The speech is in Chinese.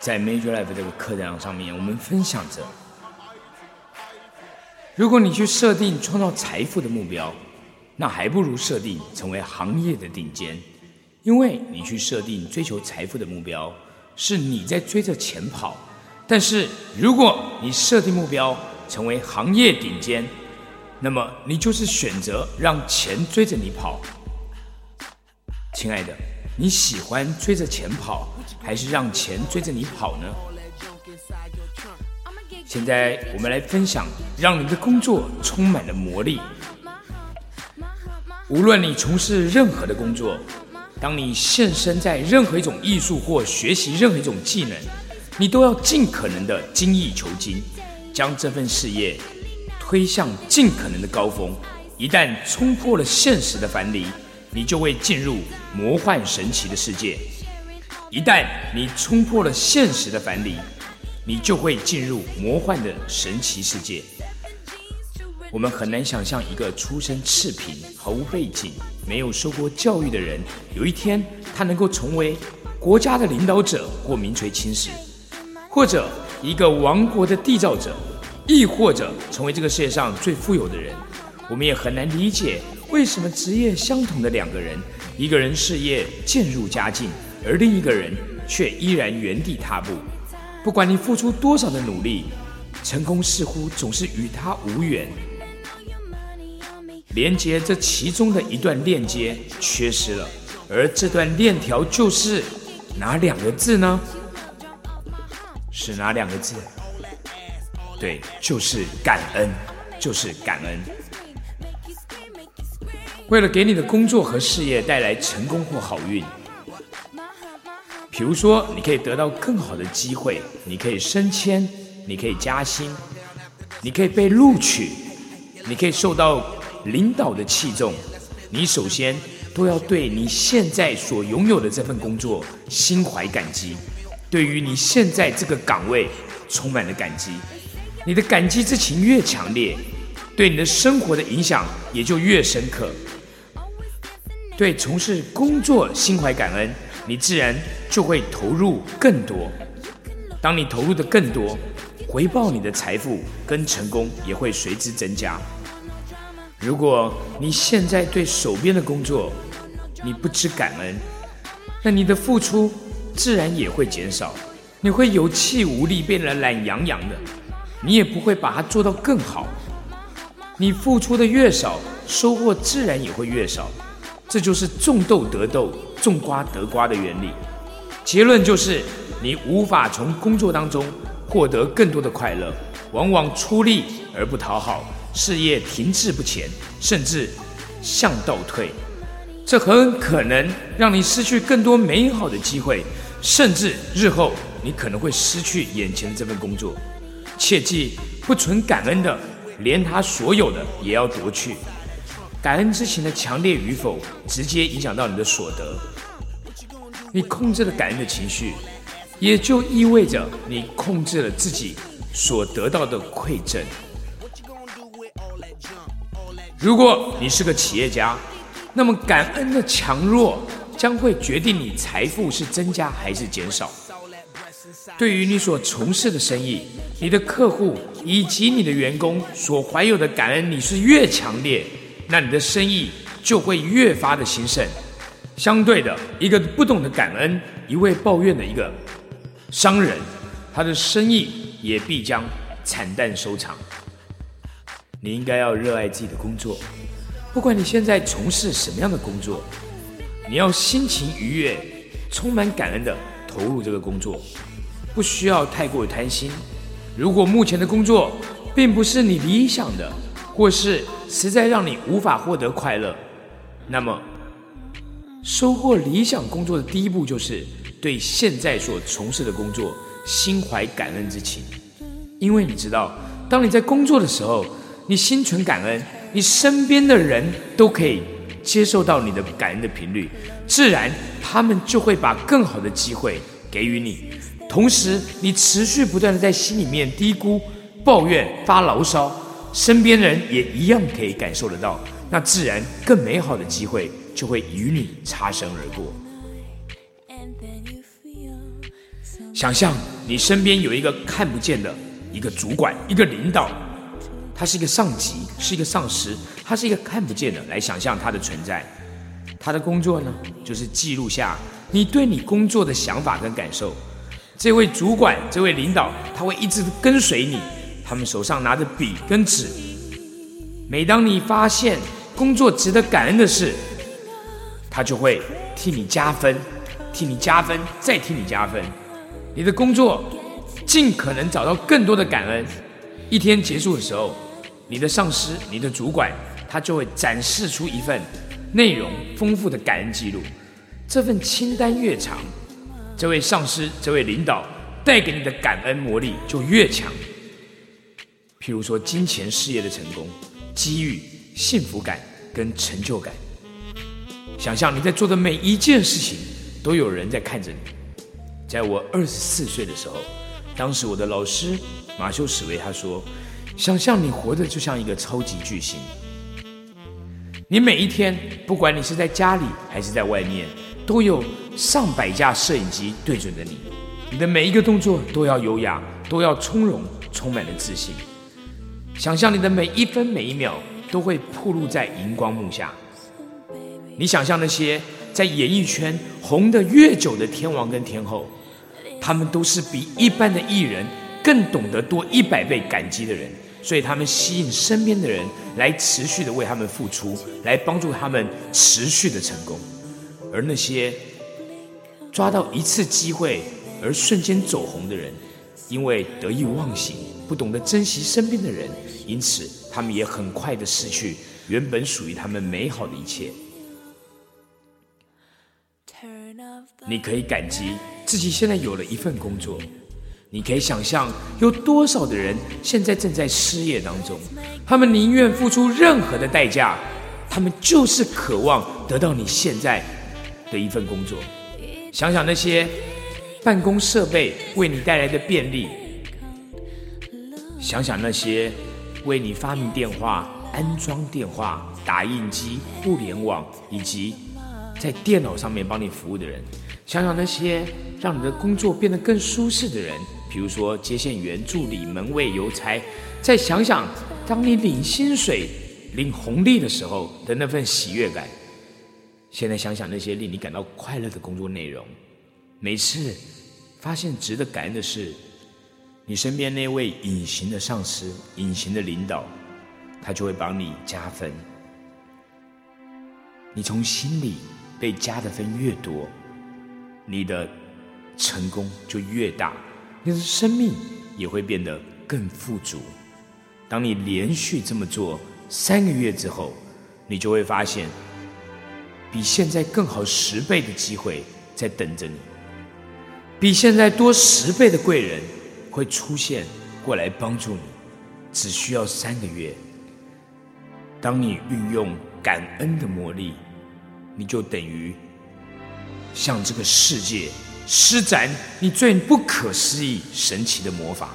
在 Major Life 这个课堂上面，我们分享着：如果你去设定创造财富的目标，那还不如设定成为行业的顶尖，因为你去设定追求财富的目标，是你在追着钱跑；但是如果你设定目标成为行业顶尖，那么你就是选择让钱追着你跑。亲爱的，你喜欢追着钱跑，还是让钱追着你跑呢？现在我们来分享，让你的工作充满了魔力。无论你从事任何的工作，当你现身在任何一种艺术或学习任何一种技能，你都要尽可能的精益求精，将这份事业推向尽可能的高峰。一旦冲破了现实的樊篱，你就会进入魔幻神奇的世界。一旦你冲破了现实的樊篱，你就会进入魔幻的神奇世界。我们很难想象一个出身赤贫、毫无背景、没有受过教育的人，有一天他能够成为国家的领导者或名垂青史，或者一个王国的缔造者，亦或者成为这个世界上最富有的人。我们也很难理解，为什么职业相同的两个人，一个人事业渐入佳境，而另一个人却依然原地踏步。不管你付出多少的努力，成功似乎总是与他无缘。连接这其中的一段链接缺失了，而这段链条就是哪两个字呢？是哪两个字？对，就是感恩，就是感恩。为了给你的工作和事业带来成功或好运，比如说，你可以得到更好的机会，你可以升迁，你可以加薪，你可以被录取，你可以受到。领导的器重，你首先都要对你现在所拥有的这份工作心怀感激，对于你现在这个岗位充满了感激。你的感激之情越强烈，对你的生活的影响也就越深刻。对从事工作心怀感恩，你自然就会投入更多。当你投入的更多，回报你的财富跟成功也会随之增加。如果你现在对手边的工作你不知感恩，那你的付出自然也会减少，你会有气无力，变得懒洋洋的，你也不会把它做到更好。你付出的越少，收获自然也会越少，这就是种豆得豆，种瓜得瓜的原理。结论就是，你无法从工作当中获得更多的快乐，往往出力而不讨好。事业停滞不前，甚至向倒退，这很可能让你失去更多美好的机会，甚至日后你可能会失去眼前的这份工作。切记，不存感恩的，连他所有的也要夺去。感恩之情的强烈与否，直接影响到你的所得。你控制了感恩的情绪，也就意味着你控制了自己所得到的馈赠。如果你是个企业家，那么感恩的强弱将会决定你财富是增加还是减少。对于你所从事的生意，你的客户以及你的员工所怀有的感恩，你是越强烈，那你的生意就会越发的兴盛。相对的，一个不懂得感恩、一味抱怨的一个商人，他的生意也必将惨淡收场。你应该要热爱自己的工作，不管你现在从事什么样的工作，你要心情愉悦、充满感恩的投入这个工作，不需要太过贪心。如果目前的工作并不是你理想的，或是实在让你无法获得快乐，那么收获理想工作的第一步就是对现在所从事的工作心怀感恩之情，因为你知道，当你在工作的时候。你心存感恩，你身边的人都可以接受到你的感恩的频率，自然他们就会把更好的机会给予你。同时，你持续不断的在心里面嘀咕、抱怨、发牢骚，身边的人也一样可以感受得到，那自然更美好的机会就会与你擦身而过。想象你身边有一个看不见的一个主管，一个领导，他是一个上级，是一个上司，他是一个看不见的。来想象他的存在，他的工作呢，就是记录下你对你工作的想法跟感受。这位主管，这位领导，他会一直跟随你，他们手上拿着笔跟纸。每当你发现工作值得感恩的事，他就会替你加分，替你加分，再替你加分。你的工作尽可能找到更多的感恩。一天结束的时候，你的上司、你的主管，他就会展示出一份内容丰富的感恩记录。这份清单越长，这位上司、这位领导带给你的感恩魔力就越强。譬如说，金钱、事业的成功、机遇、幸福感跟成就感。想象你在做的每一件事情，都有人在看着你。在我二十四岁的时候，当时我的老师马修史维他说：“想象你活着就像一个超级巨星，你每一天，不管你是在家里还是在外面，都有上百架摄影机对准着你，你的每一个动作都要优雅，都要从容，充满了自信。想象你的每一分每一秒都会曝露在荧光幕下，你想象那些在演艺圈红得越久的天王跟天后。”他们都是比一般的艺人更懂得多一百倍感激的人，所以他们吸引身边的人来持续的为他们付出，来帮助他们持续的成功。而那些抓到一次机会而瞬间走红的人，因为得意忘形，不懂得珍惜身边的人，因此他们也很快的失去原本属于他们美好的一切。你可以感激自己现在有了一份工作，你可以想象有多少的人现在正在失业当中，他们宁愿付出任何的代价，他们就是渴望得到你现在的一份工作。想想那些办公设备为你带来的便利，想想那些为你发明电话、安装电话、打印机、互联网以及在电脑上面帮你服务的人。想想那些让你的工作变得更舒适的人，比如说接线员、助理、门卫、邮差。再想想，当你领薪水、领红利的时候的那份喜悦感。现在想想那些令你感到快乐的工作内容。每次发现值得感恩的是，你身边那位隐形的上司、隐形的领导，他就会帮你加分。你从心里被加的分越多。你的成功就越大，你的生命也会变得更富足。当你连续这么做三个月之后，你就会发现，比现在更好十倍的机会在等着你，比现在多十倍的贵人会出现过来帮助你，只需要三个月。当你运用感恩的魔力，你就等于。向这个世界施展你最不可思议、神奇的魔法。